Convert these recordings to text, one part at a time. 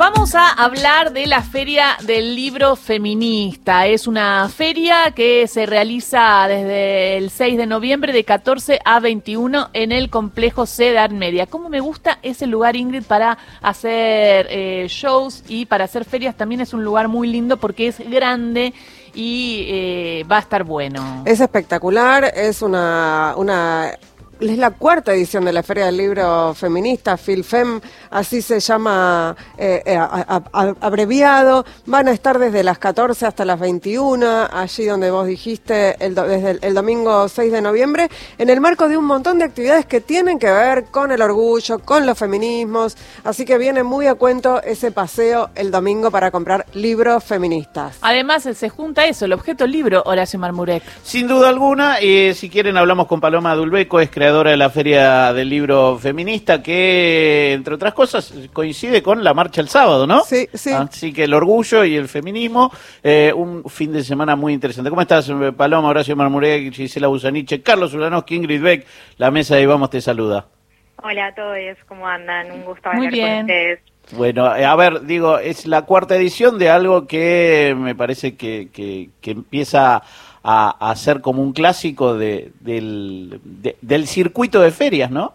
Vamos a hablar de la Feria del Libro Feminista. Es una feria que se realiza desde el 6 de noviembre de 14 a 21 en el complejo Cedar Media. ¿Cómo me gusta ese lugar, Ingrid, para hacer eh, shows y para hacer ferias? También es un lugar muy lindo porque es grande y eh, va a estar bueno. Es espectacular, es una, una es la cuarta edición de la Feria del Libro Feminista, FilFem, así se llama eh, eh, abreviado. Van a estar desde las 14 hasta las 21, allí donde vos dijiste, el desde el, domingo 6 de noviembre, en el marco de un montón de actividades que tienen que ver con el orgullo, con los feminismos. Así que viene muy a cuento ese paseo el domingo para comprar libros feministas. Además, se junta eso, el objeto libro, Horacio Marmurek. Sin duda alguna, y si quieren hablamos con Paloma Dulbeco, es creadora de la Feria del Libro Feminista, que, entre otras cosas, coincide con la marcha el sábado, ¿no? Sí, sí. Así que el orgullo y el feminismo, eh, un fin de semana muy interesante. ¿Cómo estás, Paloma, Horacio Marmurek, Gisela Busaniche, Carlos Ulanowski, Ingrid Beck? La mesa de Vamos te saluda. Hola a todos, ¿cómo andan? Un gusto hablar con ustedes. Bueno, eh, a ver, digo, es la cuarta edición de algo que me parece que, que, que empieza a, ser como un clásico de, del, del circuito de ferias, ¿no?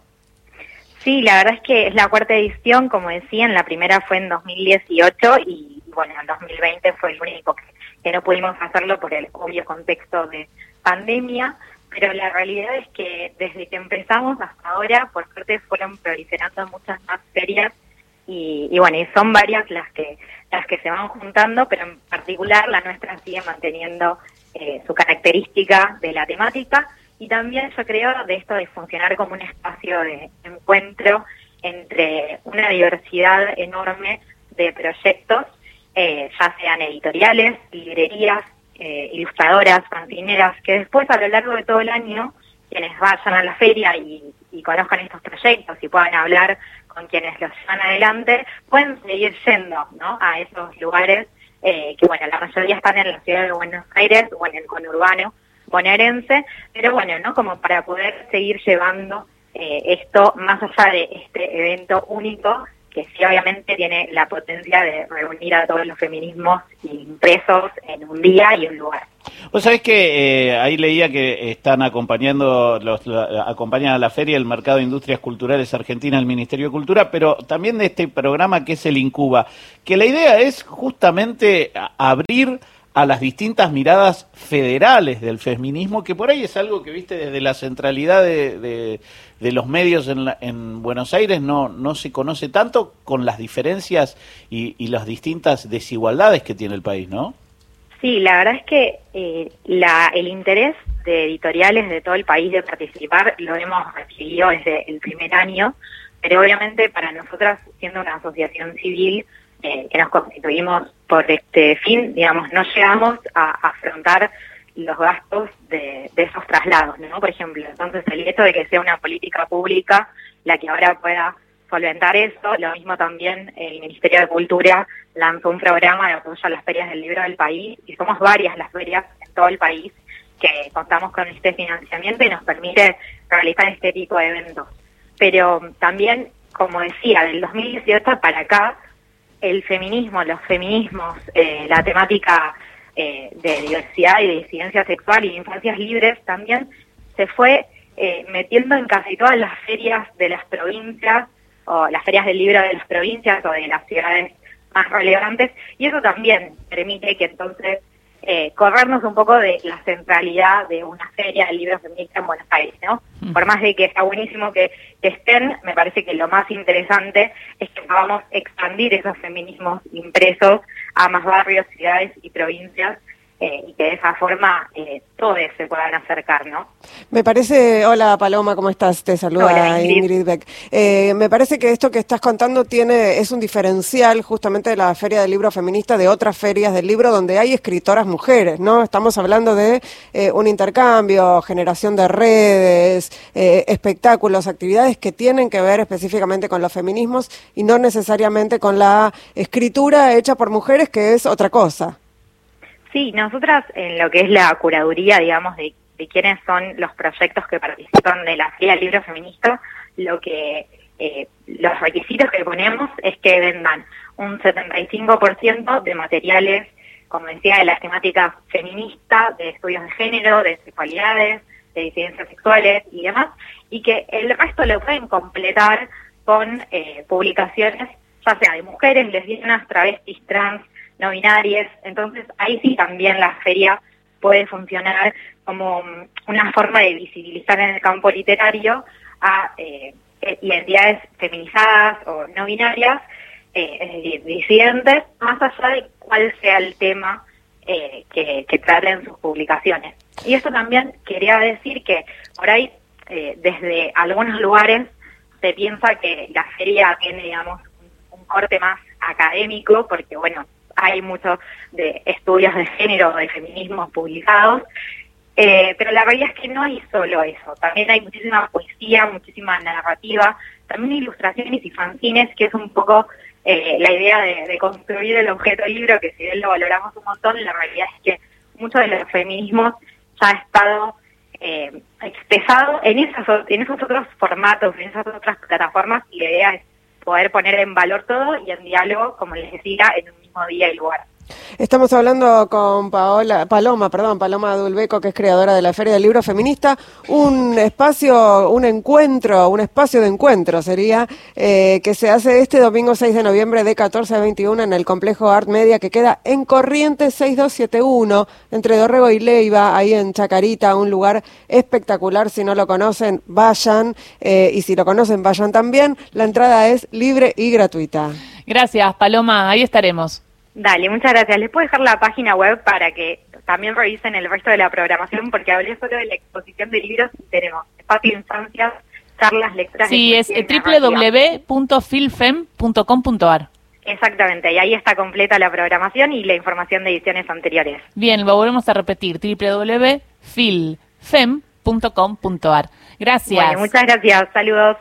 Sí, la verdad es que es la cuarta edición, como decían, la primera fue en 2018 y bueno, en 2020 fue el único que, que no pudimos hacerlo por el obvio contexto de pandemia, pero la realidad es que desde que empezamos hasta ahora, por suerte, fueron proliferando muchas más ferias y, y, bueno, y son varias las que las que se van juntando, pero en particular la nuestra sigue manteniendo eh, su característica de la temática y también yo creo de esto de funcionar como un espacio de encuentro entre una diversidad enorme de proyectos, eh, ya sean editoriales, librerías, eh, ilustradoras, fanzineras, que después a lo largo de todo el año, quienes vayan a la feria y, y conozcan estos proyectos y puedan hablar con quienes los llevan adelante, pueden seguir yendo ¿no? a esos lugares eh, que bueno, la mayoría están en la ciudad de Buenos Aires o en el conurbano bonaerense, pero bueno, ¿no? Como para poder seguir llevando eh, esto más allá de este evento único que sí obviamente tiene la potencia de reunir a todos los feminismos impresos en un día y un lugar. Vos sabés que eh, ahí leía que están acompañando, los, acompañan a la feria el Mercado de Industrias Culturales Argentina, el Ministerio de Cultura, pero también de este programa que es el Incuba, que la idea es justamente abrir a las distintas miradas federales del feminismo, que por ahí es algo que, viste, desde la centralidad de, de, los medios en, en, Buenos Aires no, no se conoce tanto con las diferencias y, y, las distintas desigualdades que tiene el país, ¿no? Sí, la verdad es que eh, la, el interés de editoriales de todo el país de participar lo hemos recibido desde el primer año, pero obviamente para nosotras, siendo una asociación civil, eh, que nos constituimos por este fin, digamos, no llegamos a, afrontar los gastos de, esos traslados, ¿no? Por ejemplo, entonces el hecho de que sea una política pública la que ahora pueda solventar eso, lo mismo también el Ministerio de Cultura lanzó un programa de apoyo a las ferias del libro del país y somos varias las ferias en todo el país que contamos con este financiamiento y nos permite realizar este tipo de eventos. Pero también, como decía, del 2018 para acá el feminismo, los feminismos, eh, la temática eh, de diversidad y de disidencia sexual y de infancias libres también se fue eh, metiendo en casi todas las ferias de las provincias o las ferias del libro de las provincias o de las ciudades más relevantes y eso también permite que entonces eh, corrernos un poco de la centralidad de una feria del libro feminista en Buenos Aires, ¿no? Por más de que está buenísimo que, estén, me parece que lo más interesante es que podamos expandir esos feminismos impresos a más barrios, ciudades y provincias eh, y que de esa forma eh, todos se puedan acercar, ¿no? Me parece, hola Paloma, ¿cómo estás? Te saluda Ingrid. Beck. Eh, me parece que esto que estás contando tiene es un diferencial justamente de la Feria del Libro Feminista de otras ferias del libro donde hay escritoras mujeres, ¿no? Estamos hablando de un intercambio, generación de redes, espectáculos, actividades que tienen que ver específicamente con los feminismos y no necesariamente con la escritura hecha por mujeres, que es otra cosa. Sí, nosotras en lo que es la curaduría, digamos, de, quiénes son los proyectos que participan de la Feria Libro Feminista, lo que eh, los requisitos que ponemos es que vendan un 75% de materiales, como decía, de las temáticas feministas, de estudios de género, de sexualidades, de disidencias sexuales y demás, y que el resto lo pueden completar con eh, publicaciones, ya sea de mujeres, lesbianas, travestis, trans, no binarias. Entonces, ahí sí también la feria puede funcionar como mm, una forma de visibilizar en el campo literario a eh, eh, identidades feminizadas o no binarias, eh, es disidentes, más allá de cuál sea el tema que, que traten sus publicaciones. Y eso también quería decir que por ahí, desde algunos lugares, se piensa que la feria tiene, digamos, corte más académico, porque, bueno, hay muchos de estudios de género, de feminismo publicados, eh, pero la realidad es que no hay solo eso, también hay muchísima poesía, muchísima narrativa, también ilustraciones y fanzines, que es un poco eh, la idea de, construir el objeto libro, que si bien lo valoramos un montón, la realidad es que muchos de los feminismos ya ha estado eh, expresado en, esas, en esos otros formatos, en esas otras plataformas, y la idea es poder poner en valor todo y en diálogo, como les decía, en un mismo día y lugar. Estamos hablando con Paola, Paloma, perdón, Paloma Dulbeco, que es creadora de la Feria del Libro Feminista, un espacio, un encuentro, un espacio de encuentro sería, eh, que se hace este domingo 6 de noviembre de 14 a 21 en el complejo Art Media que queda en Corrientes 6271, entre Dorrego y Leiva, ahí en Chacarita, un lugar espectacular, si no lo conocen, vayan, eh, y si lo conocen, vayan también, la entrada es libre y gratuita. Gracias, Paloma, ahí estaremos. Dale, muchas gracias. Les puedo dejar la página web para que también revisen el resto de la programación, porque hablé solo de la exposición de libros y tenemos espacio de infancias, charlas, lecturas. Sí, es www.filfem.com.ar. Exactamente, y ahí está completa la programación y la información de ediciones anteriores. Bien, lo volvemos a repetir, www.filfem.com.ar. Gracias. muchas gracias, saludos.